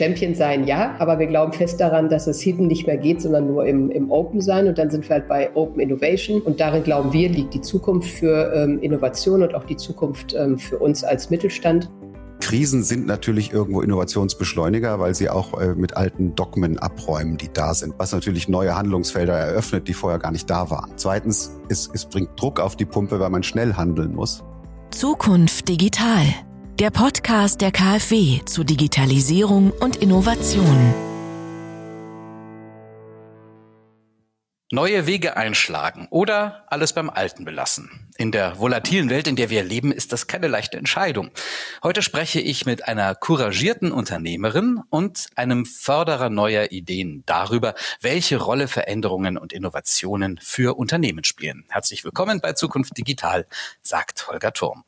Champion sein, ja, aber wir glauben fest daran, dass es Hidden nicht mehr geht, sondern nur im, im Open sein. Und dann sind wir halt bei Open Innovation. Und darin glauben wir, liegt die Zukunft für ähm, Innovation und auch die Zukunft ähm, für uns als Mittelstand. Krisen sind natürlich irgendwo Innovationsbeschleuniger, weil sie auch äh, mit alten Dogmen abräumen, die da sind, was natürlich neue Handlungsfelder eröffnet, die vorher gar nicht da waren. Zweitens, es, es bringt Druck auf die Pumpe, weil man schnell handeln muss. Zukunft digital. Der Podcast der KfW zu Digitalisierung und Innovation. Neue Wege einschlagen oder alles beim Alten belassen. In der volatilen Welt, in der wir leben, ist das keine leichte Entscheidung. Heute spreche ich mit einer couragierten Unternehmerin und einem Förderer neuer Ideen darüber, welche Rolle Veränderungen und Innovationen für Unternehmen spielen. Herzlich willkommen bei Zukunft Digital, sagt Holger Turm.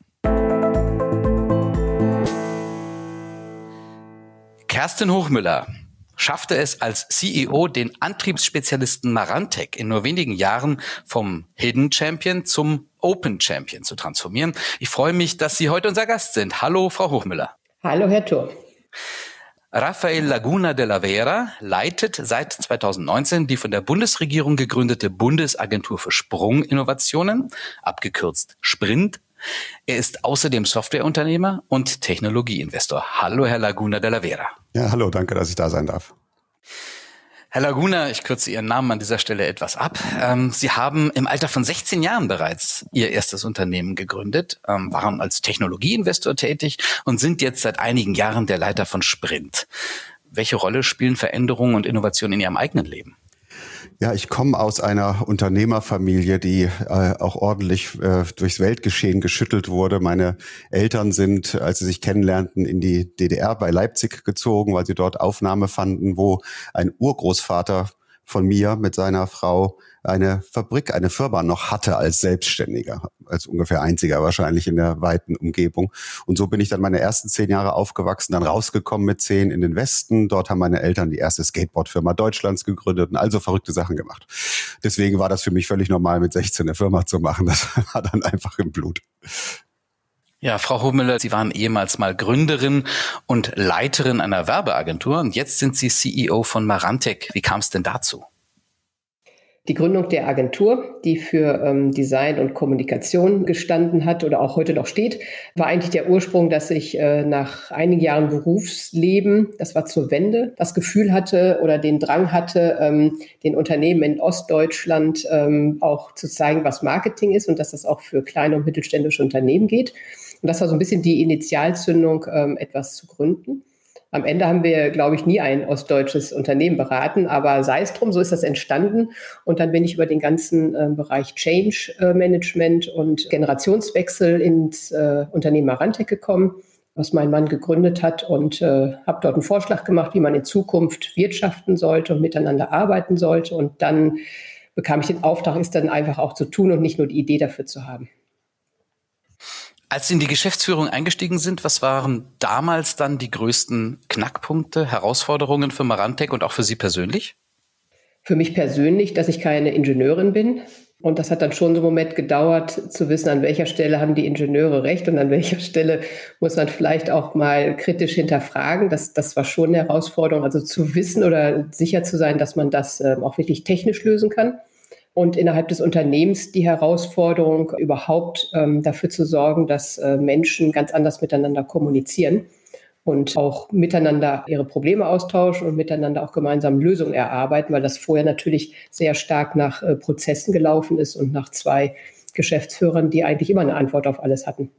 Kerstin Hochmüller schaffte es als CEO den Antriebsspezialisten Marantec in nur wenigen Jahren vom Hidden Champion zum Open Champion zu transformieren. Ich freue mich, dass Sie heute unser Gast sind. Hallo, Frau Hochmüller. Hallo, Herr Thur. Rafael Laguna de la Vera leitet seit 2019 die von der Bundesregierung gegründete Bundesagentur für Sprunginnovationen, abgekürzt Sprint. Er ist außerdem Softwareunternehmer und Technologieinvestor. Hallo, Herr Laguna de la Vera. Ja, hallo, danke, dass ich da sein darf. Herr Laguna, ich kürze Ihren Namen an dieser Stelle etwas ab. Ähm, Sie haben im Alter von 16 Jahren bereits Ihr erstes Unternehmen gegründet, ähm, waren als Technologieinvestor tätig und sind jetzt seit einigen Jahren der Leiter von Sprint. Welche Rolle spielen Veränderungen und Innovationen in Ihrem eigenen Leben? Ja, ich komme aus einer Unternehmerfamilie, die äh, auch ordentlich äh, durchs Weltgeschehen geschüttelt wurde. Meine Eltern sind, als sie sich kennenlernten, in die DDR bei Leipzig gezogen, weil sie dort Aufnahme fanden, wo ein Urgroßvater von mir mit seiner Frau eine Fabrik, eine Firma noch hatte als Selbstständiger, als ungefähr einziger wahrscheinlich in der weiten Umgebung. Und so bin ich dann meine ersten zehn Jahre aufgewachsen, dann rausgekommen mit zehn in den Westen. Dort haben meine Eltern die erste Skateboardfirma Deutschlands gegründet und also verrückte Sachen gemacht. Deswegen war das für mich völlig normal, mit 16 eine Firma zu machen. Das war dann einfach im Blut. Ja, Frau Hummler, Sie waren ehemals mal Gründerin und Leiterin einer Werbeagentur und jetzt sind Sie CEO von Marantec. Wie kam es denn dazu? Die Gründung der Agentur, die für ähm, Design und Kommunikation gestanden hat oder auch heute noch steht, war eigentlich der Ursprung, dass ich äh, nach einigen Jahren Berufsleben, das war zur Wende, das Gefühl hatte oder den Drang hatte, ähm, den Unternehmen in Ostdeutschland ähm, auch zu zeigen, was Marketing ist und dass das auch für kleine und mittelständische Unternehmen geht. Und das war so ein bisschen die Initialzündung, ähm, etwas zu gründen. Am Ende haben wir, glaube ich, nie ein ostdeutsches Unternehmen beraten, aber sei es drum, so ist das entstanden. Und dann bin ich über den ganzen äh, Bereich Change äh, Management und Generationswechsel ins äh, Unternehmen Marantec gekommen, was mein Mann gegründet hat und äh, habe dort einen Vorschlag gemacht, wie man in Zukunft wirtschaften sollte und miteinander arbeiten sollte. Und dann bekam ich den Auftrag, es dann einfach auch zu tun und nicht nur die Idee dafür zu haben. Als Sie in die Geschäftsführung eingestiegen sind, was waren damals dann die größten Knackpunkte, Herausforderungen für Marantec und auch für Sie persönlich? Für mich persönlich, dass ich keine Ingenieurin bin. Und das hat dann schon so einen Moment gedauert, zu wissen, an welcher Stelle haben die Ingenieure recht und an welcher Stelle muss man vielleicht auch mal kritisch hinterfragen. Das, das war schon eine Herausforderung, also zu wissen oder sicher zu sein, dass man das äh, auch wirklich technisch lösen kann und innerhalb des Unternehmens die Herausforderung, überhaupt ähm, dafür zu sorgen, dass äh, Menschen ganz anders miteinander kommunizieren und auch miteinander ihre Probleme austauschen und miteinander auch gemeinsam Lösungen erarbeiten, weil das vorher natürlich sehr stark nach äh, Prozessen gelaufen ist und nach zwei Geschäftsführern, die eigentlich immer eine Antwort auf alles hatten.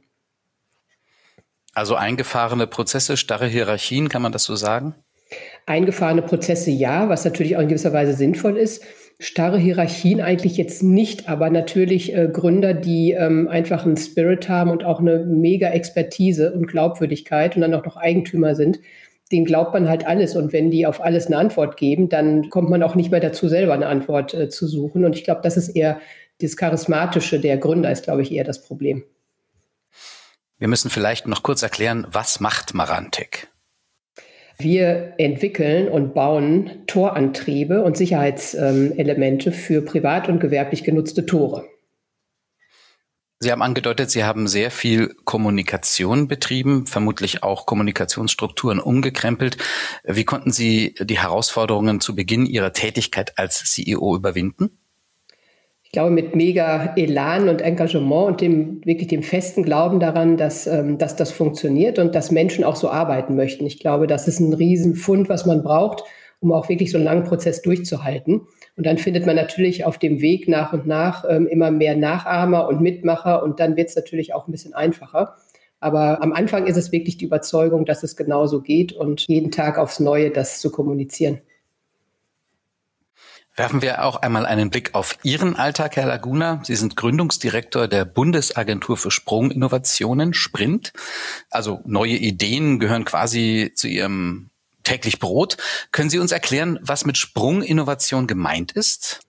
Also eingefahrene Prozesse, starre Hierarchien, kann man das so sagen? Eingefahrene Prozesse ja, was natürlich auch in gewisser Weise sinnvoll ist starre Hierarchien eigentlich jetzt nicht, aber natürlich äh, Gründer, die ähm, einfach einen Spirit haben und auch eine mega Expertise und Glaubwürdigkeit und dann auch noch Eigentümer sind, denen glaubt man halt alles. Und wenn die auf alles eine Antwort geben, dann kommt man auch nicht mehr dazu, selber eine Antwort äh, zu suchen. Und ich glaube, das ist eher das Charismatische der Gründer, ist, glaube ich, eher das Problem. Wir müssen vielleicht noch kurz erklären, was macht Marantec? Wir entwickeln und bauen Torantriebe und Sicherheitselemente für privat und gewerblich genutzte Tore. Sie haben angedeutet, Sie haben sehr viel Kommunikation betrieben, vermutlich auch Kommunikationsstrukturen umgekrempelt. Wie konnten Sie die Herausforderungen zu Beginn Ihrer Tätigkeit als CEO überwinden? Ich glaube, mit mega Elan und Engagement und dem wirklich dem festen Glauben daran, dass, ähm, dass das funktioniert und dass Menschen auch so arbeiten möchten. Ich glaube, das ist ein Riesenfund, was man braucht, um auch wirklich so einen langen Prozess durchzuhalten. Und dann findet man natürlich auf dem Weg nach und nach ähm, immer mehr Nachahmer und Mitmacher und dann wird es natürlich auch ein bisschen einfacher. Aber am Anfang ist es wirklich die Überzeugung, dass es genauso geht und jeden Tag aufs Neue das zu kommunizieren. Werfen wir auch einmal einen Blick auf Ihren Alltag, Herr Laguna. Sie sind Gründungsdirektor der Bundesagentur für Sprunginnovationen, Sprint. Also neue Ideen gehören quasi zu Ihrem täglich Brot. Können Sie uns erklären, was mit Sprunginnovation gemeint ist?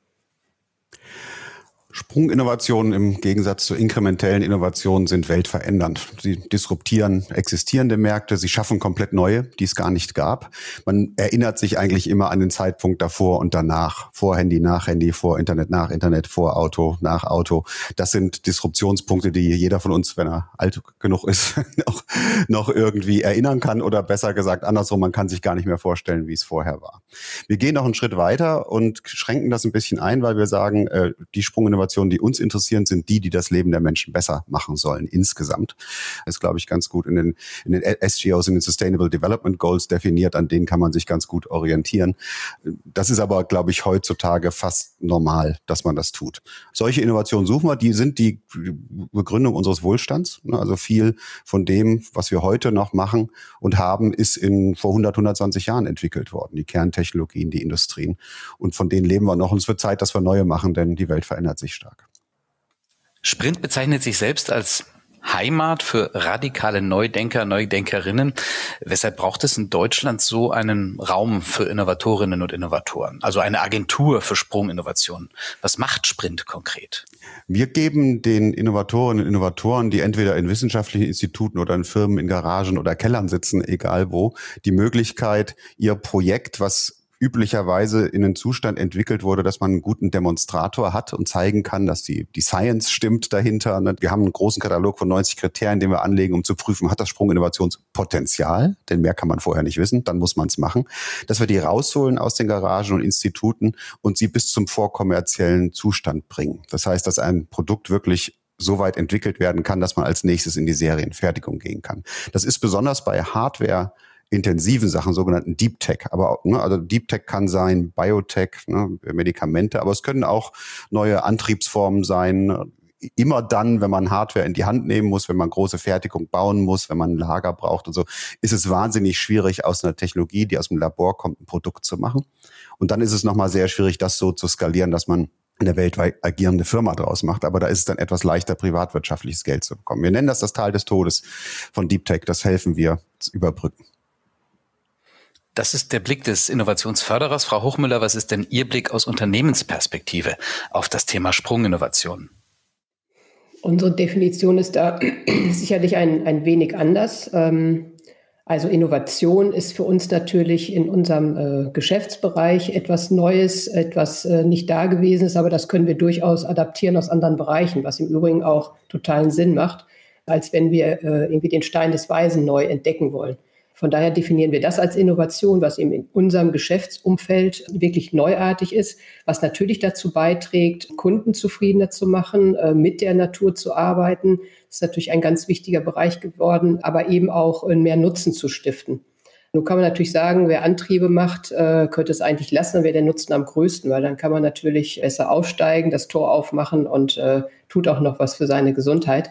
Sprunginnovationen im Gegensatz zu inkrementellen Innovationen sind weltverändernd. Sie disruptieren existierende Märkte, sie schaffen komplett neue, die es gar nicht gab. Man erinnert sich eigentlich immer an den Zeitpunkt davor und danach. Vor Handy, nach Handy, vor Internet, nach Internet, vor Auto, nach Auto. Das sind Disruptionspunkte, die jeder von uns, wenn er alt genug ist, noch, noch irgendwie erinnern kann oder besser gesagt andersrum, man kann sich gar nicht mehr vorstellen, wie es vorher war. Wir gehen noch einen Schritt weiter und schränken das ein bisschen ein, weil wir sagen, äh, die Sprunginnovation Innovationen, die uns interessieren, sind die, die das Leben der Menschen besser machen sollen insgesamt. Das ist, glaube ich, ganz gut in den, in den SGOs, in den Sustainable Development Goals definiert. An denen kann man sich ganz gut orientieren. Das ist aber, glaube ich, heutzutage fast normal, dass man das tut. Solche Innovationen suchen wir, die sind die Begründung unseres Wohlstands. Also viel von dem, was wir heute noch machen und haben, ist in vor 100, 120 Jahren entwickelt worden. Die Kerntechnologien, die Industrien. Und von denen leben wir noch. Und es wird Zeit, dass wir neue machen, denn die Welt verändert sich stark. Sprint bezeichnet sich selbst als Heimat für radikale Neudenker, Neudenkerinnen. Weshalb braucht es in Deutschland so einen Raum für Innovatorinnen und Innovatoren? Also eine Agentur für Sprunginnovationen. Was macht Sprint konkret? Wir geben den Innovatorinnen und Innovatoren, die entweder in wissenschaftlichen Instituten oder in Firmen in Garagen oder Kellern sitzen, egal wo, die Möglichkeit, ihr Projekt, was üblicherweise in einen Zustand entwickelt wurde, dass man einen guten Demonstrator hat und zeigen kann, dass die, die Science stimmt dahinter. Ne? Wir haben einen großen Katalog von 90 Kriterien, den wir anlegen, um zu prüfen, hat das Sprunginnovationspotenzial? Denn mehr kann man vorher nicht wissen, dann muss man es machen. Dass wir die rausholen aus den Garagen und Instituten und sie bis zum vorkommerziellen Zustand bringen. Das heißt, dass ein Produkt wirklich so weit entwickelt werden kann, dass man als nächstes in die Serienfertigung gehen kann. Das ist besonders bei Hardware intensiven Sachen, sogenannten Deep Tech. Aber ne, also Deep Tech kann sein Biotech, ne, Medikamente, aber es können auch neue Antriebsformen sein. Immer dann, wenn man Hardware in die Hand nehmen muss, wenn man große Fertigung bauen muss, wenn man ein Lager braucht und so, ist es wahnsinnig schwierig, aus einer Technologie, die aus dem Labor kommt, ein Produkt zu machen. Und dann ist es nochmal sehr schwierig, das so zu skalieren, dass man eine weltweit agierende Firma draus macht. Aber da ist es dann etwas leichter, privatwirtschaftliches Geld zu bekommen. Wir nennen das das Tal des Todes von Deep Tech. Das helfen wir zu überbrücken. Das ist der Blick des Innovationsförderers. Frau Hochmüller, was ist denn Ihr Blick aus Unternehmensperspektive auf das Thema Sprunginnovation? Unsere Definition ist da sicherlich ein, ein wenig anders. Ähm, also Innovation ist für uns natürlich in unserem äh, Geschäftsbereich etwas Neues, etwas äh, nicht Dagewesenes, aber das können wir durchaus adaptieren aus anderen Bereichen, was im Übrigen auch totalen Sinn macht, als wenn wir äh, irgendwie den Stein des Weisen neu entdecken wollen. Von daher definieren wir das als Innovation, was eben in unserem Geschäftsumfeld wirklich neuartig ist, was natürlich dazu beiträgt, Kunden zufriedener zu machen, äh, mit der Natur zu arbeiten. Das ist natürlich ein ganz wichtiger Bereich geworden, aber eben auch mehr Nutzen zu stiften. Nun kann man natürlich sagen, wer Antriebe macht, äh, könnte es eigentlich lassen, wäre der Nutzen am größten, weil dann kann man natürlich besser aufsteigen, das Tor aufmachen und äh, tut auch noch was für seine Gesundheit.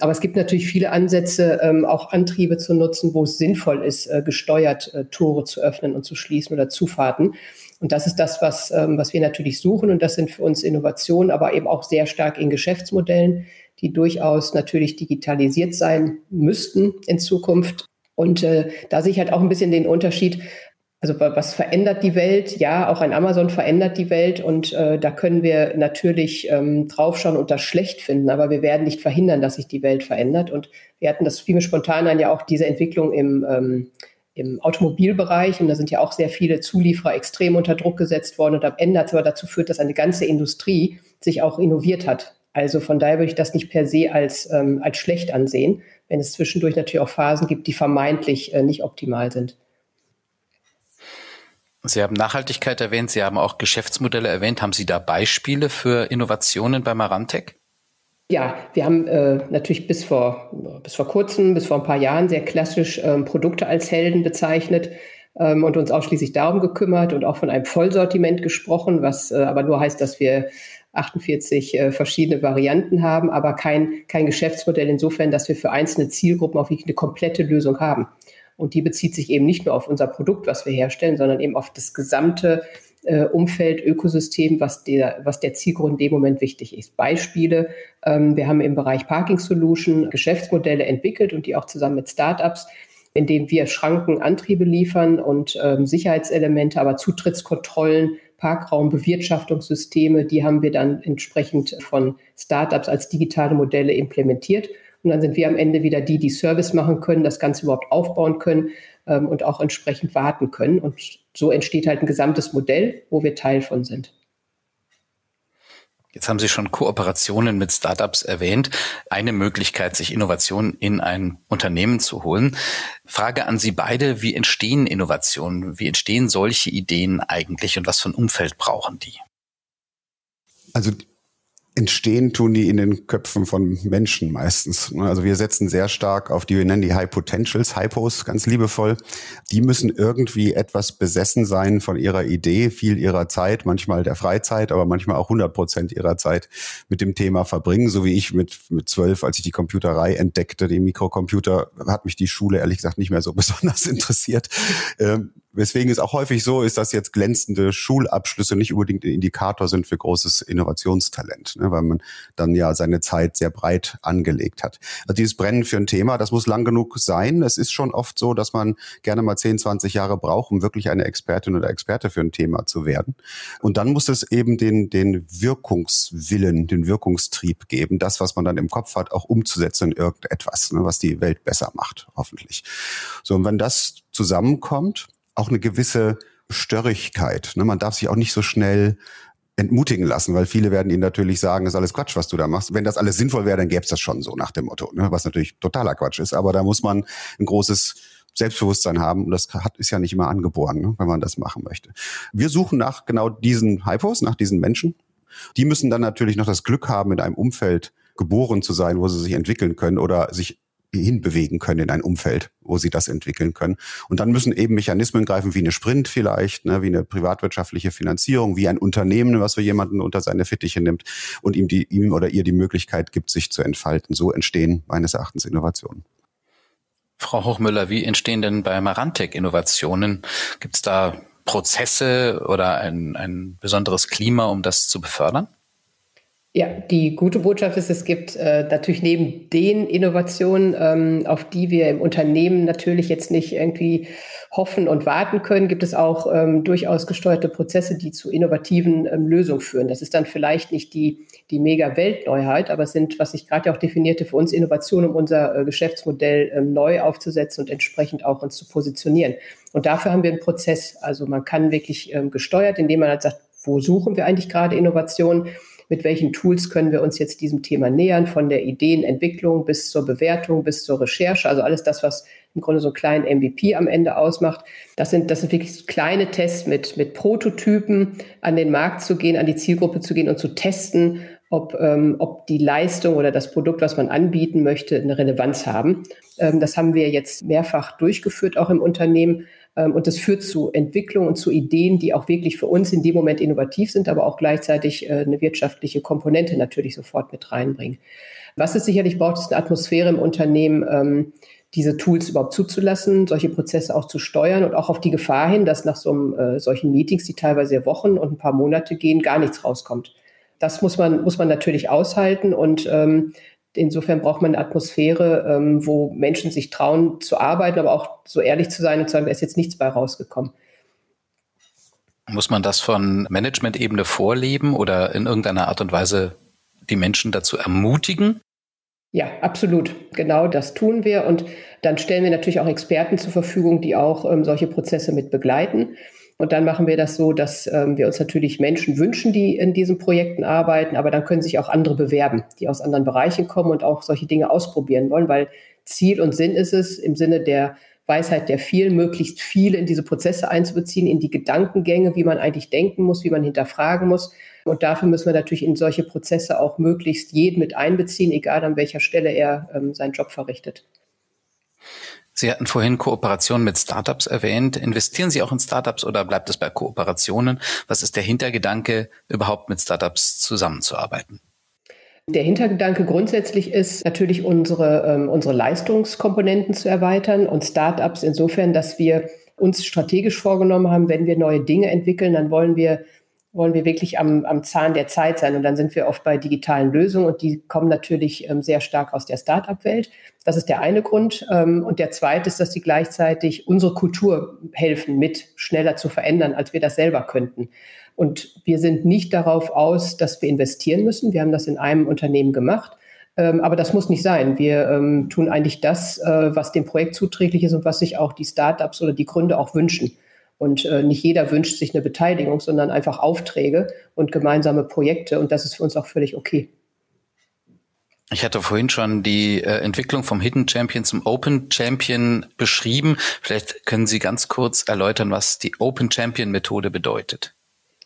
Aber es gibt natürlich viele Ansätze, ähm, auch Antriebe zu nutzen, wo es sinnvoll ist, äh, gesteuert äh, Tore zu öffnen und zu schließen oder Zufahrten. Und das ist das, was, ähm, was wir natürlich suchen. Und das sind für uns Innovationen, aber eben auch sehr stark in Geschäftsmodellen, die durchaus natürlich digitalisiert sein müssten in Zukunft. Und äh, da sehe ich halt auch ein bisschen den Unterschied. Also was verändert die Welt? Ja, auch ein Amazon verändert die Welt und äh, da können wir natürlich ähm, draufschauen und das schlecht finden, aber wir werden nicht verhindern, dass sich die Welt verändert. Und wir hatten das viel spontan dann ja auch diese Entwicklung im, ähm, im Automobilbereich und da sind ja auch sehr viele Zulieferer extrem unter Druck gesetzt worden und am Ende hat es aber dazu führt, dass eine ganze Industrie sich auch innoviert hat. Also von daher würde ich das nicht per se als, ähm, als schlecht ansehen, wenn es zwischendurch natürlich auch Phasen gibt, die vermeintlich äh, nicht optimal sind. Sie haben Nachhaltigkeit erwähnt, Sie haben auch Geschäftsmodelle erwähnt. Haben Sie da Beispiele für Innovationen bei Marantec? Ja, wir haben äh, natürlich bis vor, bis vor kurzem, bis vor ein paar Jahren sehr klassisch ähm, Produkte als Helden bezeichnet ähm, und uns ausschließlich darum gekümmert und auch von einem Vollsortiment gesprochen, was äh, aber nur heißt, dass wir 48 äh, verschiedene Varianten haben, aber kein, kein Geschäftsmodell insofern, dass wir für einzelne Zielgruppen auch wirklich eine komplette Lösung haben. Und die bezieht sich eben nicht nur auf unser Produkt, was wir herstellen, sondern eben auf das gesamte äh, Umfeld, Ökosystem, was der, was der Zielgruppe in dem Moment wichtig ist. Beispiele, ähm, wir haben im Bereich Parking Solution Geschäftsmodelle entwickelt und die auch zusammen mit Startups, in denen wir Schranken, Antriebe liefern und ähm, Sicherheitselemente, aber Zutrittskontrollen, Parkraumbewirtschaftungssysteme, die haben wir dann entsprechend von Startups als digitale Modelle implementiert. Und dann sind wir am Ende wieder die, die Service machen können, das Ganze überhaupt aufbauen können ähm, und auch entsprechend warten können. Und so entsteht halt ein gesamtes Modell, wo wir Teil von sind. Jetzt haben Sie schon Kooperationen mit Startups erwähnt. Eine Möglichkeit, sich Innovationen in ein Unternehmen zu holen. Frage an Sie beide, wie entstehen Innovationen? Wie entstehen solche Ideen eigentlich und was für ein Umfeld brauchen die? Also entstehen tun die in den Köpfen von Menschen meistens. Also wir setzen sehr stark auf die, wir nennen die High Potentials, Hypos, ganz liebevoll. Die müssen irgendwie etwas besessen sein von ihrer Idee, viel ihrer Zeit, manchmal der Freizeit, aber manchmal auch 100 Prozent ihrer Zeit mit dem Thema verbringen. So wie ich mit, mit zwölf, als ich die Computerei entdeckte, den Mikrocomputer, hat mich die Schule ehrlich gesagt nicht mehr so besonders interessiert. Ähm, Weswegen es auch häufig so ist, dass jetzt glänzende Schulabschlüsse nicht unbedingt ein Indikator sind für großes Innovationstalent, ne, weil man dann ja seine Zeit sehr breit angelegt hat. Also dieses Brennen für ein Thema, das muss lang genug sein. Es ist schon oft so, dass man gerne mal 10, 20 Jahre braucht, um wirklich eine Expertin oder Experte für ein Thema zu werden. Und dann muss es eben den, den Wirkungswillen, den Wirkungstrieb geben, das, was man dann im Kopf hat, auch umzusetzen in irgendetwas, ne, was die Welt besser macht, hoffentlich. So, und wenn das zusammenkommt, auch eine gewisse Störrigkeit. Ne? Man darf sich auch nicht so schnell entmutigen lassen, weil viele werden ihnen natürlich sagen, das ist alles Quatsch, was du da machst. Wenn das alles sinnvoll wäre, dann gäbe es das schon so nach dem Motto, ne? was natürlich totaler Quatsch ist. Aber da muss man ein großes Selbstbewusstsein haben und das hat, ist ja nicht immer angeboren, ne? wenn man das machen möchte. Wir suchen nach genau diesen Hypos, nach diesen Menschen. Die müssen dann natürlich noch das Glück haben, in einem Umfeld geboren zu sein, wo sie sich entwickeln können oder sich hinbewegen können in ein Umfeld, wo sie das entwickeln können. Und dann müssen eben Mechanismen greifen, wie eine Sprint vielleicht, ne, wie eine privatwirtschaftliche Finanzierung, wie ein Unternehmen, was für jemanden unter seine Fittiche nimmt und ihm, die, ihm oder ihr die Möglichkeit gibt, sich zu entfalten. So entstehen meines Erachtens Innovationen. Frau Hochmüller, wie entstehen denn bei Marantec Innovationen? Gibt es da Prozesse oder ein, ein besonderes Klima, um das zu befördern? Ja, die gute Botschaft ist, es gibt äh, natürlich neben den Innovationen, ähm, auf die wir im Unternehmen natürlich jetzt nicht irgendwie hoffen und warten können, gibt es auch ähm, durchaus gesteuerte Prozesse, die zu innovativen ähm, Lösungen führen. Das ist dann vielleicht nicht die, die mega Weltneuheit, aber es sind, was ich gerade auch definierte, für uns Innovationen, um unser äh, Geschäftsmodell ähm, neu aufzusetzen und entsprechend auch uns zu positionieren. Und dafür haben wir einen Prozess. Also man kann wirklich ähm, gesteuert, indem man halt sagt, wo suchen wir eigentlich gerade Innovationen? Mit welchen Tools können wir uns jetzt diesem Thema nähern, von der Ideenentwicklung bis zur Bewertung, bis zur Recherche, also alles das, was im Grunde so einen kleinen MVP am Ende ausmacht. Das sind, das sind wirklich kleine Tests mit, mit Prototypen, an den Markt zu gehen, an die Zielgruppe zu gehen und zu testen, ob, ähm, ob die Leistung oder das Produkt, was man anbieten möchte, eine Relevanz haben. Ähm, das haben wir jetzt mehrfach durchgeführt, auch im Unternehmen. Ähm, und das führt zu Entwicklung und zu Ideen, die auch wirklich für uns in dem Moment innovativ sind, aber auch gleichzeitig äh, eine wirtschaftliche Komponente natürlich sofort mit reinbringen. Was es sicherlich braucht, ist eine Atmosphäre im Unternehmen, ähm, diese Tools überhaupt zuzulassen, solche Prozesse auch zu steuern und auch auf die Gefahr hin, dass nach so einem, äh, solchen Meetings, die teilweise Wochen und ein paar Monate gehen, gar nichts rauskommt. Das muss man, muss man natürlich aushalten und ähm, Insofern braucht man eine Atmosphäre, ähm, wo Menschen sich trauen zu arbeiten, aber auch so ehrlich zu sein und zu sagen, da ist jetzt nichts bei rausgekommen. Muss man das von Management-Ebene vorleben oder in irgendeiner Art und Weise die Menschen dazu ermutigen? Ja, absolut. Genau das tun wir. Und dann stellen wir natürlich auch Experten zur Verfügung, die auch ähm, solche Prozesse mit begleiten. Und dann machen wir das so, dass ähm, wir uns natürlich Menschen wünschen, die in diesen Projekten arbeiten, aber dann können sich auch andere bewerben, die aus anderen Bereichen kommen und auch solche Dinge ausprobieren wollen, weil Ziel und Sinn ist es, im Sinne der Weisheit der vielen, möglichst viele in diese Prozesse einzubeziehen, in die Gedankengänge, wie man eigentlich denken muss, wie man hinterfragen muss. Und dafür müssen wir natürlich in solche Prozesse auch möglichst jeden mit einbeziehen, egal an welcher Stelle er ähm, seinen Job verrichtet. Sie hatten vorhin Kooperationen mit Startups erwähnt. Investieren Sie auch in Startups oder bleibt es bei Kooperationen? Was ist der Hintergedanke, überhaupt mit Startups zusammenzuarbeiten? Der Hintergedanke grundsätzlich ist natürlich unsere, ähm, unsere Leistungskomponenten zu erweitern und Startups insofern, dass wir uns strategisch vorgenommen haben, wenn wir neue Dinge entwickeln, dann wollen wir wollen wir wirklich am, am Zahn der Zeit sein. Und dann sind wir oft bei digitalen Lösungen und die kommen natürlich ähm, sehr stark aus der Start-up-Welt. Das ist der eine Grund. Ähm, und der zweite ist, dass sie gleichzeitig unsere Kultur helfen, mit schneller zu verändern, als wir das selber könnten. Und wir sind nicht darauf aus, dass wir investieren müssen. Wir haben das in einem Unternehmen gemacht. Ähm, aber das muss nicht sein. Wir ähm, tun eigentlich das, äh, was dem Projekt zuträglich ist und was sich auch die Startups oder die Gründer auch wünschen. Und äh, nicht jeder wünscht sich eine Beteiligung, sondern einfach Aufträge und gemeinsame Projekte. Und das ist für uns auch völlig okay. Ich hatte vorhin schon die äh, Entwicklung vom Hidden Champion zum Open Champion beschrieben. Vielleicht können Sie ganz kurz erläutern, was die Open Champion Methode bedeutet.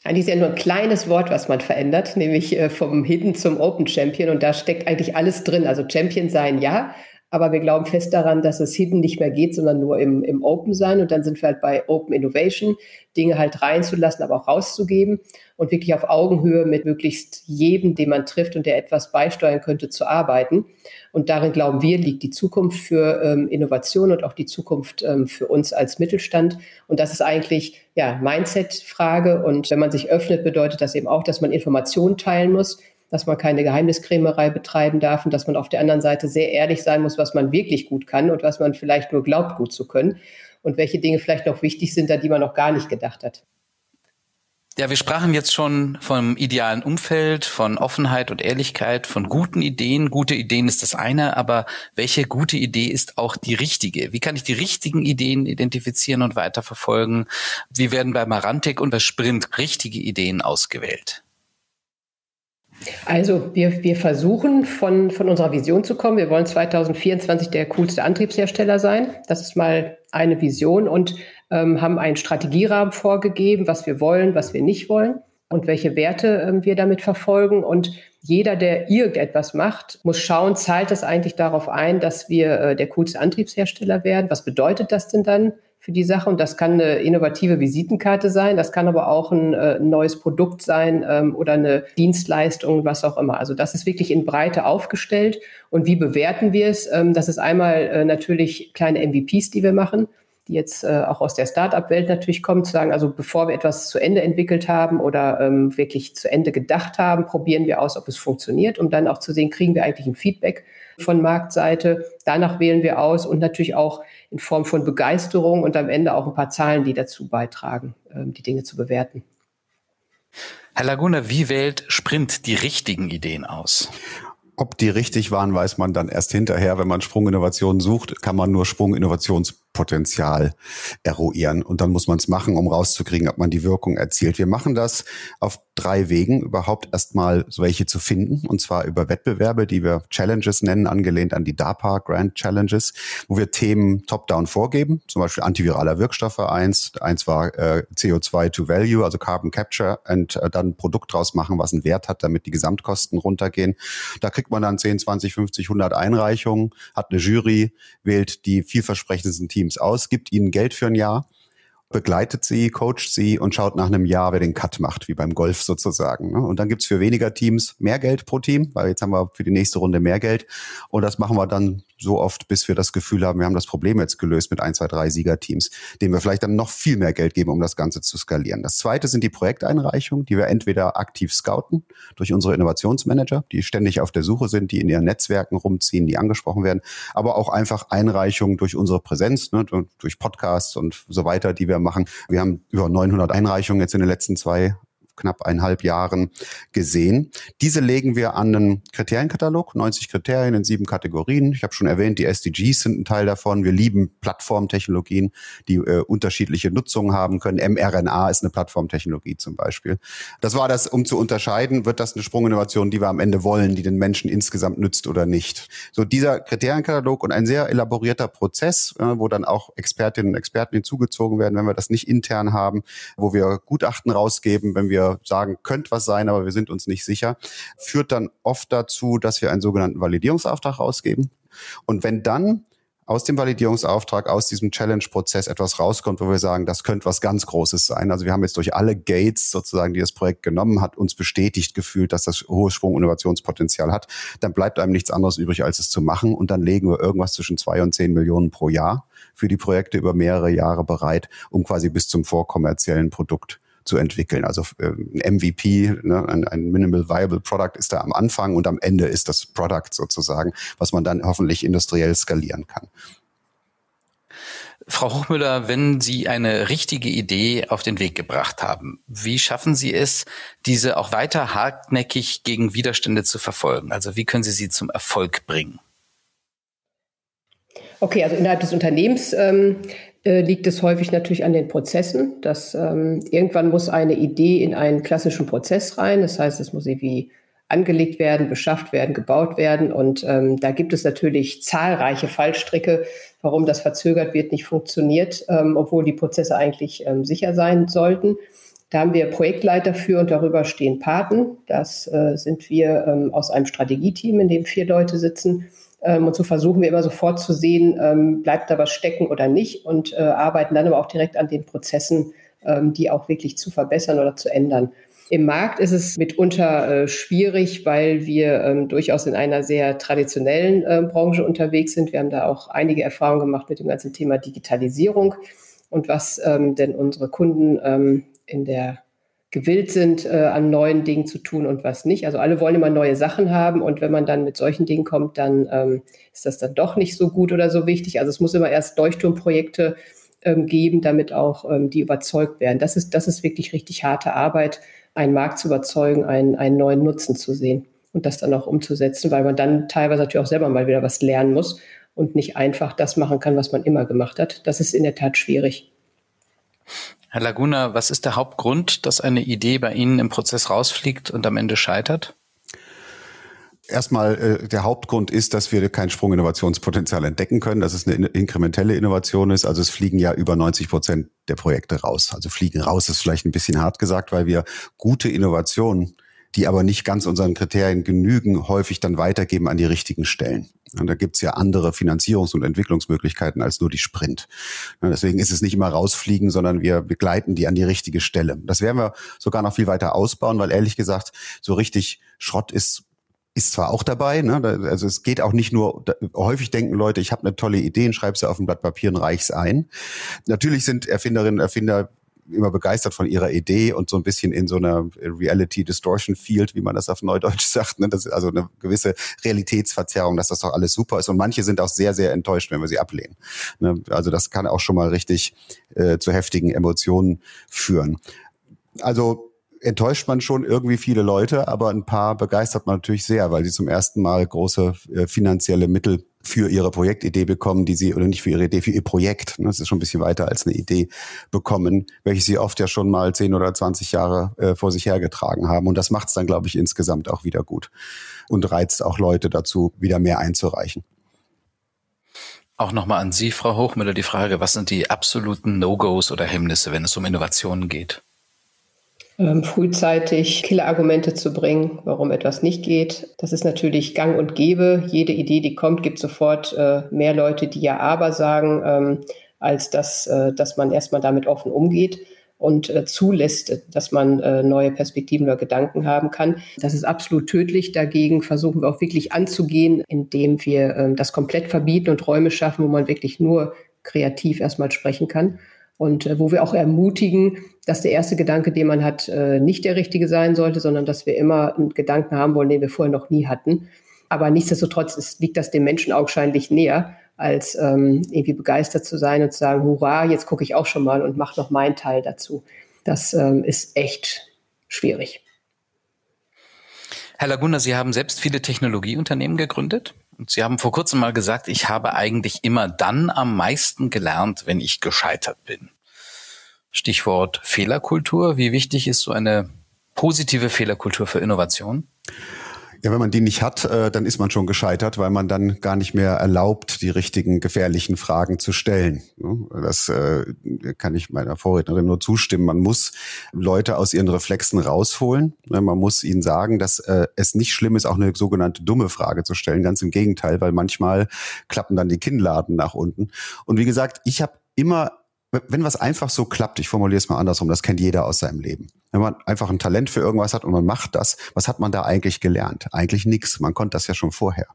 Eigentlich ist ja nur ein kleines Wort, was man verändert, nämlich äh, vom Hidden zum Open Champion. Und da steckt eigentlich alles drin. Also Champion sein, ja, aber wir glauben fest daran, dass es Hidden nicht mehr geht, sondern nur im, im Open sein. Und dann sind wir halt bei Open Innovation, Dinge halt reinzulassen, aber auch rauszugeben und wirklich auf Augenhöhe mit möglichst jedem, den man trifft und der etwas beisteuern könnte, zu arbeiten. Und darin glauben wir, liegt die Zukunft für ähm, Innovation und auch die Zukunft ähm, für uns als Mittelstand. Und das ist eigentlich ja Mindset-Frage. Und wenn man sich öffnet, bedeutet das eben auch, dass man Informationen teilen muss dass man keine Geheimniskrämerei betreiben darf und dass man auf der anderen Seite sehr ehrlich sein muss, was man wirklich gut kann und was man vielleicht nur glaubt, gut zu können und welche Dinge vielleicht noch wichtig sind, an die man noch gar nicht gedacht hat. Ja, wir sprachen jetzt schon vom idealen Umfeld, von Offenheit und Ehrlichkeit, von guten Ideen. Gute Ideen ist das eine, aber welche gute Idee ist auch die richtige? Wie kann ich die richtigen Ideen identifizieren und weiterverfolgen? Wie werden bei Marantik und bei Sprint richtige Ideen ausgewählt? Also wir, wir versuchen von, von unserer Vision zu kommen. Wir wollen 2024 der coolste Antriebshersteller sein. Das ist mal eine Vision und ähm, haben einen Strategierahmen vorgegeben, was wir wollen, was wir nicht wollen und welche Werte ähm, wir damit verfolgen. Und jeder, der irgendetwas macht, muss schauen, zahlt das eigentlich darauf ein, dass wir äh, der coolste Antriebshersteller werden? Was bedeutet das denn dann für die Sache. Und das kann eine innovative Visitenkarte sein, das kann aber auch ein, äh, neues Produkt sein ähm, oder eine Dienstleistung, was auch immer. Also das ist wirklich in Breite aufgestellt. Und wie bewerten wir es? Ähm, das ist einmal äh, natürlich kleine MVPs, die wir machen die jetzt äh, auch aus der Start-up-Welt natürlich kommen, zu sagen, also bevor wir etwas zu Ende entwickelt haben oder ähm, wirklich zu Ende gedacht haben, probieren wir aus, ob es funktioniert, um dann auch zu sehen, kriegen wir eigentlich ein Feedback von Marktseite. Danach wählen wir aus und natürlich auch in Form von Begeisterung und am Ende auch ein paar Zahlen, die dazu beitragen, ähm, die Dinge zu bewerten. Herr Laguna, wie wählt Sprint die richtigen Ideen aus? Ob die richtig waren, weiß man dann erst hinterher. Wenn man Sprunginnovationen sucht, kann man nur Sprunginnovationspotenzial eruieren. Und dann muss man es machen, um rauszukriegen, ob man die Wirkung erzielt. Wir machen das auf drei Wegen, überhaupt erstmal welche zu finden. Und zwar über Wettbewerbe, die wir Challenges nennen, angelehnt an die DARPA Grand Challenges, wo wir Themen top-down vorgeben. Zum Beispiel antiviraler Wirkstoffe eins. Eins war äh, CO2 to Value, also Carbon Capture und äh, dann ein Produkt draus machen, was einen Wert hat, damit die Gesamtkosten runtergehen. Da kriegt man dann 10, 20, 50, 100 Einreichungen, hat eine Jury, wählt die vielversprechendsten Teams aus, gibt ihnen Geld für ein Jahr begleitet sie, coacht sie und schaut nach einem Jahr, wer den Cut macht, wie beim Golf sozusagen. Ne? Und dann gibt's für weniger Teams mehr Geld pro Team, weil jetzt haben wir für die nächste Runde mehr Geld. Und das machen wir dann so oft, bis wir das Gefühl haben, wir haben das Problem jetzt gelöst mit ein, zwei, drei Siegerteams, denen wir vielleicht dann noch viel mehr Geld geben, um das Ganze zu skalieren. Das zweite sind die Projekteinreichungen, die wir entweder aktiv scouten durch unsere Innovationsmanager, die ständig auf der Suche sind, die in ihren Netzwerken rumziehen, die angesprochen werden, aber auch einfach Einreichungen durch unsere Präsenz, ne, durch Podcasts und so weiter, die wir machen. Wir haben über 900 Einreichungen jetzt in den letzten zwei knapp eineinhalb Jahren gesehen. Diese legen wir an einen Kriterienkatalog, 90 Kriterien in sieben Kategorien. Ich habe schon erwähnt, die SDGs sind ein Teil davon. Wir lieben Plattformtechnologien, die äh, unterschiedliche Nutzungen haben können. mRNA ist eine Plattformtechnologie zum Beispiel. Das war das, um zu unterscheiden, wird das eine Sprunginnovation, die wir am Ende wollen, die den Menschen insgesamt nützt oder nicht. So dieser Kriterienkatalog und ein sehr elaborierter Prozess, äh, wo dann auch Expertinnen und Experten hinzugezogen werden, wenn wir das nicht intern haben, wo wir Gutachten rausgeben, wenn wir sagen, könnte was sein, aber wir sind uns nicht sicher, führt dann oft dazu, dass wir einen sogenannten Validierungsauftrag rausgeben. Und wenn dann aus dem Validierungsauftrag, aus diesem Challenge-Prozess etwas rauskommt, wo wir sagen, das könnte was ganz Großes sein. Also wir haben jetzt durch alle Gates sozusagen, die das Projekt genommen hat, uns bestätigt gefühlt, dass das hohe Schwung- Innovationspotenzial hat. Dann bleibt einem nichts anderes übrig, als es zu machen. Und dann legen wir irgendwas zwischen zwei und zehn Millionen pro Jahr für die Projekte über mehrere Jahre bereit, um quasi bis zum vorkommerziellen Produkt zu entwickeln. Also äh, ein MVP, ne, ein, ein Minimal Viable Product ist da am Anfang und am Ende ist das Product sozusagen, was man dann hoffentlich industriell skalieren kann. Frau Hochmüller, wenn Sie eine richtige Idee auf den Weg gebracht haben, wie schaffen Sie es, diese auch weiter hartnäckig gegen Widerstände zu verfolgen? Also wie können Sie sie zum Erfolg bringen? Okay, also innerhalb des Unternehmens ähm, äh, liegt es häufig natürlich an den Prozessen. Dass ähm, irgendwann muss eine Idee in einen klassischen Prozess rein. Das heißt, es muss irgendwie angelegt werden, beschafft werden, gebaut werden. Und ähm, da gibt es natürlich zahlreiche Fallstricke, warum das verzögert wird, nicht funktioniert, ähm, obwohl die Prozesse eigentlich ähm, sicher sein sollten. Da haben wir Projektleiter für und darüber stehen Paten. Das äh, sind wir ähm, aus einem Strategieteam, in dem vier Leute sitzen. Ähm, und so versuchen wir immer sofort zu sehen, ähm, bleibt da was stecken oder nicht und äh, arbeiten dann aber auch direkt an den Prozessen, ähm, die auch wirklich zu verbessern oder zu ändern. Im Markt ist es mitunter äh, schwierig, weil wir ähm, durchaus in einer sehr traditionellen äh, Branche unterwegs sind. Wir haben da auch einige Erfahrungen gemacht mit dem ganzen Thema Digitalisierung und was ähm, denn unsere Kunden ähm, in der gewillt sind, äh, an neuen Dingen zu tun und was nicht. Also alle wollen immer neue Sachen haben und wenn man dann mit solchen Dingen kommt, dann ähm, ist das dann doch nicht so gut oder so wichtig. Also es muss immer erst Leuchtturmprojekte ähm, geben, damit auch ähm, die überzeugt werden. Das ist, das ist wirklich richtig harte Arbeit, einen Markt zu überzeugen, einen, einen neuen Nutzen zu sehen und das dann auch umzusetzen, weil man dann teilweise natürlich auch selber mal wieder was lernen muss und nicht einfach das machen kann, was man immer gemacht hat. Das ist in der Tat schwierig. Herr Laguna, was ist der Hauptgrund, dass eine Idee bei Ihnen im Prozess rausfliegt und am Ende scheitert? Erstmal, äh, der Hauptgrund ist, dass wir kein Sprunginnovationspotenzial entdecken können, dass es eine inkrementelle Innovation ist. Also es fliegen ja über 90 Prozent der Projekte raus. Also fliegen raus ist vielleicht ein bisschen hart gesagt, weil wir gute Innovationen die aber nicht ganz unseren Kriterien genügen, häufig dann weitergeben an die richtigen Stellen. Und da gibt's ja andere Finanzierungs- und Entwicklungsmöglichkeiten als nur die Sprint. Deswegen ist es nicht immer rausfliegen, sondern wir begleiten die an die richtige Stelle. Das werden wir sogar noch viel weiter ausbauen, weil ehrlich gesagt, so richtig Schrott ist ist zwar auch dabei, ne? also es geht auch nicht nur, häufig denken Leute, ich habe eine tolle Idee und schreibe sie auf ein Blatt Papier und reich's ein. Natürlich sind Erfinderinnen und Erfinder immer begeistert von ihrer Idee und so ein bisschen in so einer Reality Distortion Field, wie man das auf Neudeutsch sagt. Ne? Das ist also eine gewisse Realitätsverzerrung, dass das doch alles super ist. Und manche sind auch sehr, sehr enttäuscht, wenn wir sie ablehnen. Ne? Also das kann auch schon mal richtig äh, zu heftigen Emotionen führen. Also enttäuscht man schon irgendwie viele Leute, aber ein paar begeistert man natürlich sehr, weil sie zum ersten Mal große äh, finanzielle Mittel für ihre Projektidee bekommen, die sie, oder nicht für ihre Idee, für ihr Projekt, ne, das ist schon ein bisschen weiter als eine Idee bekommen, welche sie oft ja schon mal 10 oder 20 Jahre äh, vor sich hergetragen haben. Und das macht es dann, glaube ich, insgesamt auch wieder gut und reizt auch Leute dazu, wieder mehr einzureichen. Auch nochmal an Sie, Frau Hochmüller, die Frage, was sind die absoluten No-Gos oder Hemmnisse, wenn es um Innovationen geht? Ähm, frühzeitig Killerargumente zu bringen, warum etwas nicht geht. Das ist natürlich gang und gäbe. Jede Idee, die kommt, gibt sofort äh, mehr Leute, die ja aber sagen, ähm, als dass, äh, dass man erstmal damit offen umgeht und äh, zulässt, dass man neue Perspektiven oder Gedanken haben kann. Das ist absolut tödlich. Dagegen versuchen wir auch wirklich anzugehen, indem wir äh, das komplett verbieten und Räume schaffen, wo man wirklich nur kreativ erstmal sprechen kann und äh, wo wir auch ermutigen, dass der erste Gedanke, den man hat, äh, nicht der richtige sein sollte, sondern dass wir immer einen Gedanken haben wollen, den wir vorher noch nie hatten. Aber nichtsdestotrotz ist, liegt das dem Menschen augenscheinlich näher, als ähm, irgendwie begeistert zu sein und zu sagen, hurra, jetzt gucke ich auch schon mal und mache noch meinen Teil dazu. Das ähm, ist echt schwierig. Herr Laguna, Sie haben selbst viele Technologieunternehmen gegründet. Sie haben vor kurzem mal gesagt, ich habe eigentlich immer dann am meisten gelernt, wenn ich gescheitert bin. Stichwort Fehlerkultur. Wie wichtig ist so eine positive Fehlerkultur für Innovation? Ja, wenn man die nicht hat, äh, dann ist man schon gescheitert, weil man dann gar nicht mehr erlaubt, die richtigen gefährlichen Fragen zu stellen. Das äh, kann ich meiner Vorrednerin nur zustimmen. Man muss Leute aus ihren Reflexen rausholen. Man muss ihnen sagen, dass äh, es nicht schlimm ist, auch eine sogenannte dumme Frage zu stellen. Ganz im Gegenteil, weil manchmal klappen dann die Kinnladen nach unten. Und wie gesagt, ich habe immer wenn was einfach so klappt, ich formuliere es mal andersrum, das kennt jeder aus seinem Leben. Wenn man einfach ein Talent für irgendwas hat und man macht das, was hat man da eigentlich gelernt? Eigentlich nichts. Man konnte das ja schon vorher.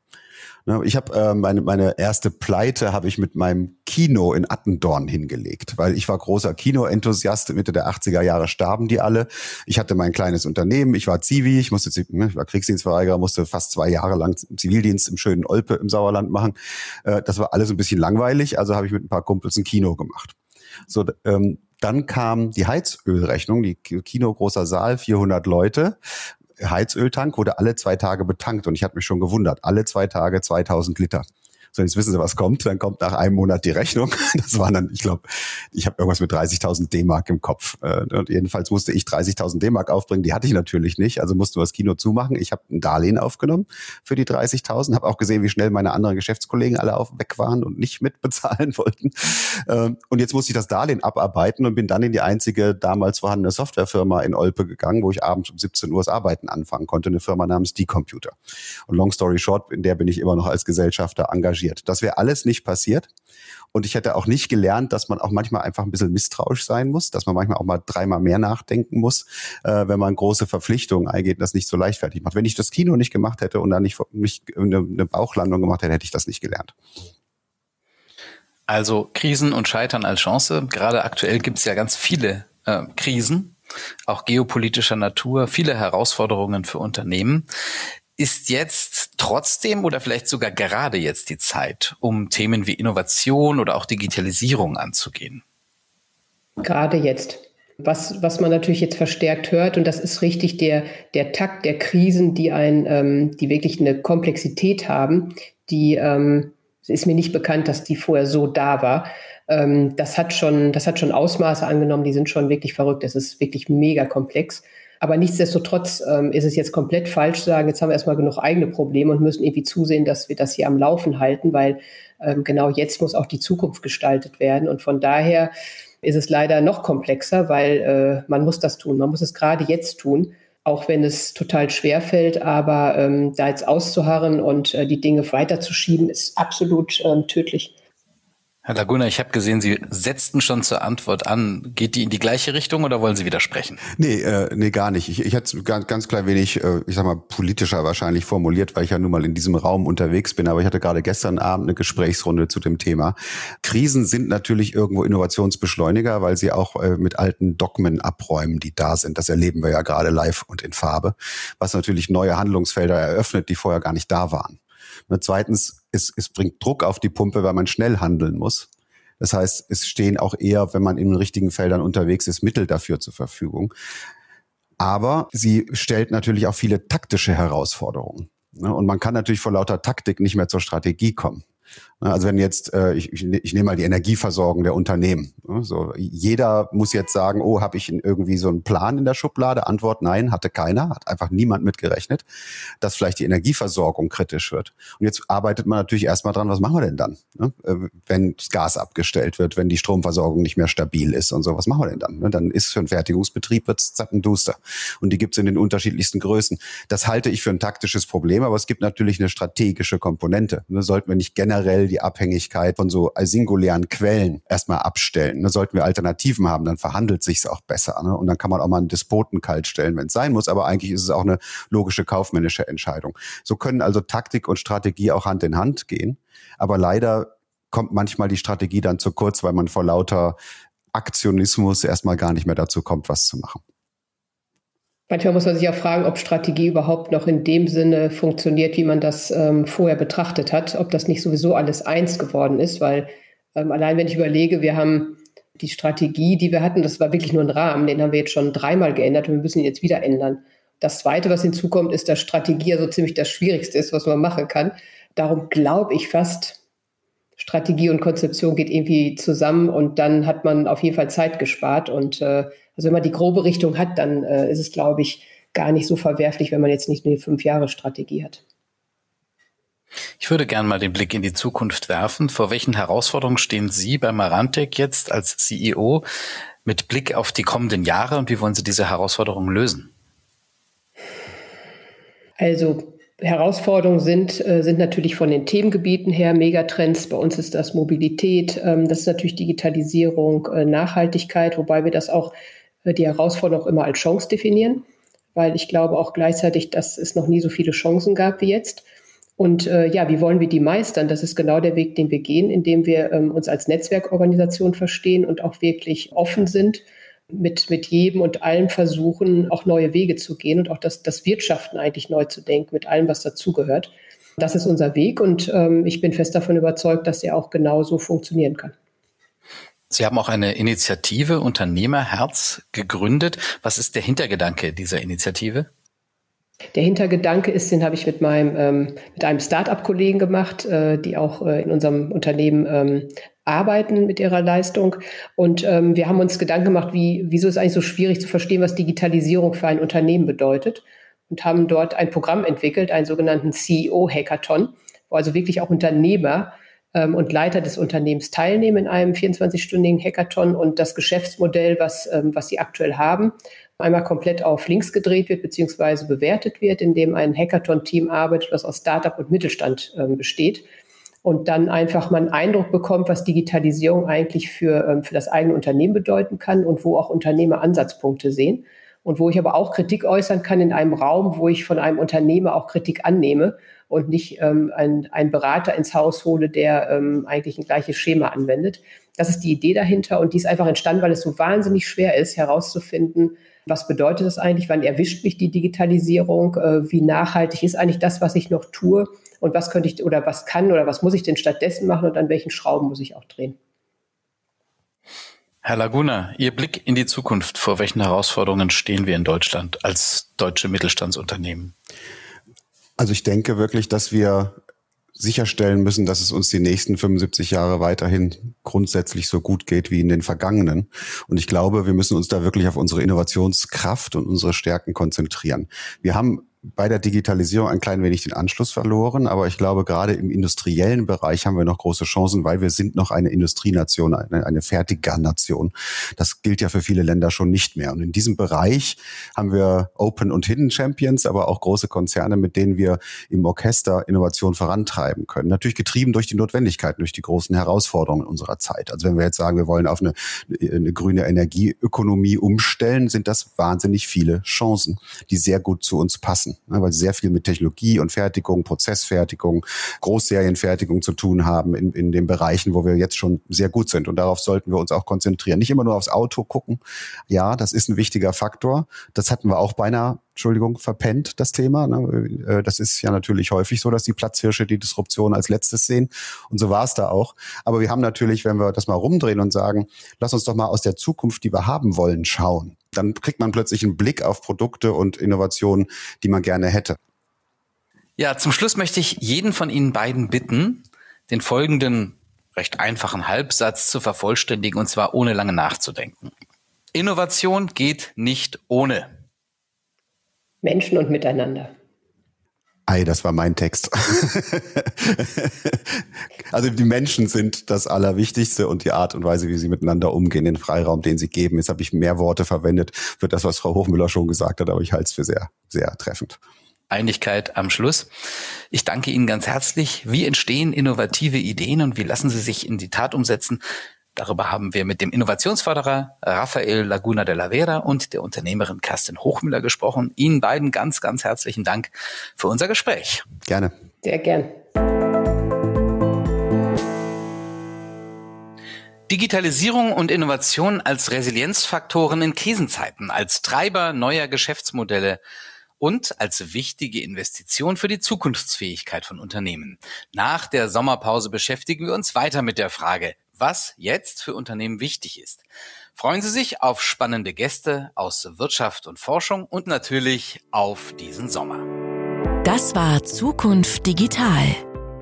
Ne, ich habe äh, meine, meine erste Pleite habe ich mit meinem Kino in Attendorn hingelegt, weil ich war großer Kinoenthusiast. Mitte der 80er Jahre starben die alle. Ich hatte mein kleines Unternehmen. Ich war Zivi, ich musste, ne, ich war Kriegsdienstverweigerer, musste fast zwei Jahre lang Zivildienst im schönen Olpe im Sauerland machen. Äh, das war alles ein bisschen langweilig, also habe ich mit ein paar Kumpels ein Kino gemacht. So, ähm, dann kam die Heizölrechnung, die Kino großer Saal, 400 Leute. Heizöltank wurde alle zwei Tage betankt und ich hatte mich schon gewundert, alle zwei Tage 2000 Liter. So, jetzt wissen Sie, was kommt. Dann kommt nach einem Monat die Rechnung. Das waren dann, ich glaube, ich habe irgendwas mit 30.000 D-Mark im Kopf. Äh, und jedenfalls musste ich 30.000 D-Mark aufbringen. Die hatte ich natürlich nicht. Also musste das Kino zumachen. Ich habe ein Darlehen aufgenommen für die 30.000. Habe auch gesehen, wie schnell meine anderen Geschäftskollegen alle auf, weg waren und nicht mitbezahlen wollten. Ähm, und jetzt musste ich das Darlehen abarbeiten und bin dann in die einzige damals vorhandene Softwarefirma in Olpe gegangen, wo ich abends um 17 Uhr das Arbeiten anfangen konnte. Eine Firma namens D-Computer. Und long story short, in der bin ich immer noch als Gesellschafter engagiert passiert. Das wäre alles nicht passiert. Und ich hätte auch nicht gelernt, dass man auch manchmal einfach ein bisschen misstrauisch sein muss, dass man manchmal auch mal dreimal mehr nachdenken muss, äh, wenn man große Verpflichtungen eingeht das nicht so leichtfertig macht. Wenn ich das Kino nicht gemacht hätte und dann nicht, nicht eine, eine Bauchlandung gemacht hätte, hätte ich das nicht gelernt. Also Krisen und Scheitern als Chance. Gerade aktuell gibt es ja ganz viele äh, Krisen, auch geopolitischer Natur, viele Herausforderungen für Unternehmen. Ist jetzt trotzdem oder vielleicht sogar gerade jetzt die Zeit, um Themen wie Innovation oder auch Digitalisierung anzugehen? Gerade jetzt. Was, was man natürlich jetzt verstärkt hört, und das ist richtig der, der Takt der Krisen, die ein, ähm, die wirklich eine Komplexität haben, die ähm, ist mir nicht bekannt, dass die vorher so da war. Ähm, das hat schon, das hat schon Ausmaße angenommen, die sind schon wirklich verrückt. Es ist wirklich mega komplex. Aber nichtsdestotrotz ähm, ist es jetzt komplett falsch zu sagen, jetzt haben wir erstmal genug eigene Probleme und müssen irgendwie zusehen, dass wir das hier am Laufen halten, weil ähm, genau jetzt muss auch die Zukunft gestaltet werden. Und von daher ist es leider noch komplexer, weil äh, man muss das tun. Man muss es gerade jetzt tun, auch wenn es total schwer fällt. Aber ähm, da jetzt auszuharren und äh, die Dinge weiterzuschieben, ist absolut ähm, tödlich. Herr Laguna, ich habe gesehen, Sie setzten schon zur Antwort an. Geht die in die gleiche Richtung oder wollen Sie widersprechen? Nee, äh, nee gar nicht. Ich, ich hatte ganz, ganz klein wenig, äh, ich sag mal, politischer wahrscheinlich formuliert, weil ich ja nun mal in diesem Raum unterwegs bin. Aber ich hatte gerade gestern Abend eine Gesprächsrunde zu dem Thema. Krisen sind natürlich irgendwo Innovationsbeschleuniger, weil sie auch äh, mit alten Dogmen abräumen, die da sind. Das erleben wir ja gerade live und in Farbe, was natürlich neue Handlungsfelder eröffnet, die vorher gar nicht da waren. Und zweitens, es, es bringt Druck auf die Pumpe, weil man schnell handeln muss. Das heißt, es stehen auch eher, wenn man in den richtigen Feldern unterwegs ist, Mittel dafür zur Verfügung. Aber sie stellt natürlich auch viele taktische Herausforderungen. Ne? Und man kann natürlich vor lauter Taktik nicht mehr zur Strategie kommen. Ne, also wenn jetzt, äh, ich, ich, ich nehme mal die Energieversorgung der Unternehmen. Ne, so, jeder muss jetzt sagen, oh, habe ich irgendwie so einen Plan in der Schublade? Antwort, nein, hatte keiner, hat einfach niemand mitgerechnet, dass vielleicht die Energieversorgung kritisch wird. Und jetzt arbeitet man natürlich erstmal dran, was machen wir denn dann? Ne? Äh, wenn das Gas abgestellt wird, wenn die Stromversorgung nicht mehr stabil ist und so, was machen wir denn dann? Dann ist für einen Fertigungsbetrieb wird's zappenduster. Und die gibt's in den unterschiedlichsten Größen. Das halte ich für ein taktisches Problem, aber es gibt natürlich eine strategische Komponente. Sollten wir nicht generell die Abhängigkeit von so singulären Quellen erstmal abstellen. Da sollten wir Alternativen haben, dann verhandelt sich's auch besser. Ne? Und dann kann man auch mal einen Despoten kalt stellen, wenn es sein muss. Aber eigentlich ist es auch eine logische kaufmännische Entscheidung. So können also Taktik und Strategie auch Hand in Hand gehen. Aber leider kommt manchmal die Strategie dann zu kurz, weil man vor lauter Aktionismus erstmal gar nicht mehr dazu kommt, was zu machen. Manchmal muss man sich auch fragen, ob Strategie überhaupt noch in dem Sinne funktioniert, wie man das ähm, vorher betrachtet hat, ob das nicht sowieso alles eins geworden ist, weil ähm, allein wenn ich überlege, wir haben Die Strategie, die wir hatten, das war wirklich nur ein Rahmen, den haben wir jetzt schon dreimal geändert und wir müssen ihn jetzt wieder ändern. Das Zweite, was hinzukommt, ist, dass Strategie ja so ziemlich das Schwierigste ist, was man machen kann. Darum glaube ich fast, Strategie und Konzeption geht irgendwie zusammen und dann hat man auf jeden Fall Zeit gespart. Und äh, also wenn man die grobe Richtung hat, dann äh, ist es, glaube ich, gar nicht so verwerflich, wenn man jetzt nicht eine Fünf-Jahre-Strategie hat. Ich würde gerne mal den Blick in die Zukunft werfen. Vor welchen Herausforderungen stehen Sie bei Marantec jetzt als CEO mit Blick auf die kommenden Jahre und wie wollen Sie diese Herausforderungen lösen? Also Herausforderungen sind, äh, sind natürlich von den Themengebieten her Megatrends. Bei uns ist das Mobilität, ähm, das ist natürlich Digitalisierung, äh, Nachhaltigkeit, wobei wir das auch äh, die Herausforderung immer als Chance definieren, weil ich glaube auch gleichzeitig, dass es noch nie so viele Chancen gab wie jetzt. Und ja, wie wollen wir die meistern? Das ist genau der Weg, den wir gehen, indem wir ähm, uns als Netzwerkorganisation verstehen und auch wirklich offen sind mit, mit jedem und allen versuchen, auch neue Wege zu gehen und auch das, das Wirtschaften eigentlich neu zu denken, mit allem, was dazugehört. Das ist unser Weg und ähm, ich bin fest davon überzeugt, dass er auch genauso funktionieren kann. Sie haben auch eine Initiative Unternehmerherz gegründet. Was ist der Hintergedanke dieser Initiative? Der Hintergedanke ist, den habe ich mit meinem ähm, mit einem Start-up-Kollegen gemacht, äh, die auch äh, in unserem Unternehmen ähm, arbeiten mit ihrer Leistung. Und ähm, wir haben uns Gedanken gemacht, wie, wieso ist eigentlich so schwierig zu verstehen, was Digitalisierung für ein Unternehmen bedeutet. Und haben dort ein Programm entwickelt, einen sogenannten CEO-Hackathon, wo also wirklich auch Unternehmer ähm, und Leiter des Unternehmens teilnehmen in einem 24-stündigen Hackathon und das Geschäftsmodell, was, ähm, was sie aktuell haben, einmal komplett auf links gedreht wird beziehungsweise bewertet wird, indem ein Hackathon-Team arbeitet, das aus Startup und Mittelstand ähm, besteht und dann einfach mal einen Eindruck bekommt, was Digitalisierung eigentlich für, ähm, für das eigene Unternehmen bedeuten kann und wo auch Unternehmer Ansatzpunkte sehen. Und wo ich aber auch Kritik äußern kann in einem Raum, wo ich von einem Unternehmer auch Kritik annehme und nicht ähm, einen Berater ins Haus hole, der ähm, eigentlich ein gleiches Schema anwendet. Das ist die Idee dahinter und die ist einfach entstanden, weil es so wahnsinnig schwer ist, herauszufinden, was bedeutet das eigentlich, wann erwischt mich die Digitalisierung, äh, wie nachhaltig ist eigentlich das, was ich noch tue und was könnte ich oder was kann oder was muss ich denn stattdessen machen und an welchen Schrauben muss ich auch drehen. Herr Laguna, Ihr Blick in die Zukunft. Vor welchen Herausforderungen stehen wir in Deutschland als deutsche Mittelstandsunternehmen? Also ich denke wirklich, dass wir sicherstellen müssen, dass es uns die nächsten 75 Jahre weiterhin grundsätzlich so gut geht wie in den vergangenen. Und ich glaube, wir müssen uns da wirklich auf unsere Innovationskraft und unsere Stärken konzentrieren. Wir haben bei der Digitalisierung ein klein wenig den Anschluss verloren, aber ich glaube, gerade im industriellen Bereich haben wir noch große Chancen, weil wir sind noch eine Industrienation, eine, eine Fertiger-Nation. Das gilt ja für viele Länder schon nicht mehr. Und in diesem Bereich haben wir Open und Hidden Champions, aber auch große Konzerne, mit denen wir im Orchester Innovation vorantreiben können. Natürlich getrieben durch die Notwendigkeiten, durch die großen Herausforderungen unserer Zeit. Also wenn wir jetzt sagen, wir wollen auf eine, eine grüne Energieökonomie umstellen, sind das wahnsinnig viele Chancen, die sehr gut zu uns passen ne, weil sie sehr viel mit Technologie und Fertigung, Prozessfertigung, Großserienfertigung zu tun haben in, in den Bereichen, wo wir jetzt schon sehr gut sind. Und darauf sollten wir uns auch konzentrieren. Nicht immer nur aufs Auto gucken. Ja, das ist ein wichtiger Faktor. Das hatten wir auch beinahe Entschuldigung, verpennt, das Thema. Ne? Äh, das ist ja natürlich häufig so, dass die Platzhirsche die Disruption als letztes sehen. Und so war es da auch. Aber wir haben natürlich, wenn wir das mal rumdrehen und sagen, lass uns doch mal aus der Zukunft, die wir haben wollen, schauen. Dann kriegt man plötzlich einen Blick auf Produkte und Innovationen, die man gerne hätte. Ja, zum Schluss möchte ich jeden von Ihnen beiden bitten, den folgenden recht einfachen Halbsatz zu vervollständigen, und zwar ohne lange nachzudenken. Innovation geht nicht ohne. Menschen und Miteinander. Ei, das war mein Text. also die Menschen sind das Allerwichtigste und die Art und Weise, wie sie miteinander umgehen, den Freiraum, den sie geben. Jetzt habe ich mehr Worte verwendet für das, was Frau Hochmüller schon gesagt hat, aber ich halte es für sehr, sehr treffend. Einigkeit am Schluss. Ich danke Ihnen ganz herzlich. Wie entstehen innovative Ideen und wie lassen sie sich in die Tat umsetzen? Darüber haben wir mit dem Innovationsförderer Rafael Laguna de la Vera und der Unternehmerin Kerstin Hochmüller gesprochen. Ihnen beiden ganz, ganz herzlichen Dank für unser Gespräch. Gerne. Sehr gern. Digitalisierung und Innovation als Resilienzfaktoren in Krisenzeiten, als Treiber neuer Geschäftsmodelle und als wichtige Investition für die Zukunftsfähigkeit von Unternehmen. Nach der Sommerpause beschäftigen wir uns weiter mit der Frage, was jetzt für Unternehmen wichtig ist. Freuen Sie sich auf spannende Gäste aus Wirtschaft und Forschung und natürlich auf diesen Sommer. Das war Zukunft Digital.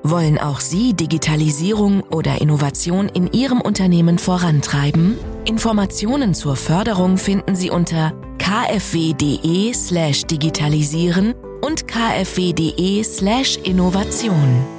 Wollen auch Sie Digitalisierung oder Innovation in Ihrem Unternehmen vorantreiben? Informationen zur Förderung finden Sie unter kfw.de slash digitalisieren und kfw.de slash Innovation.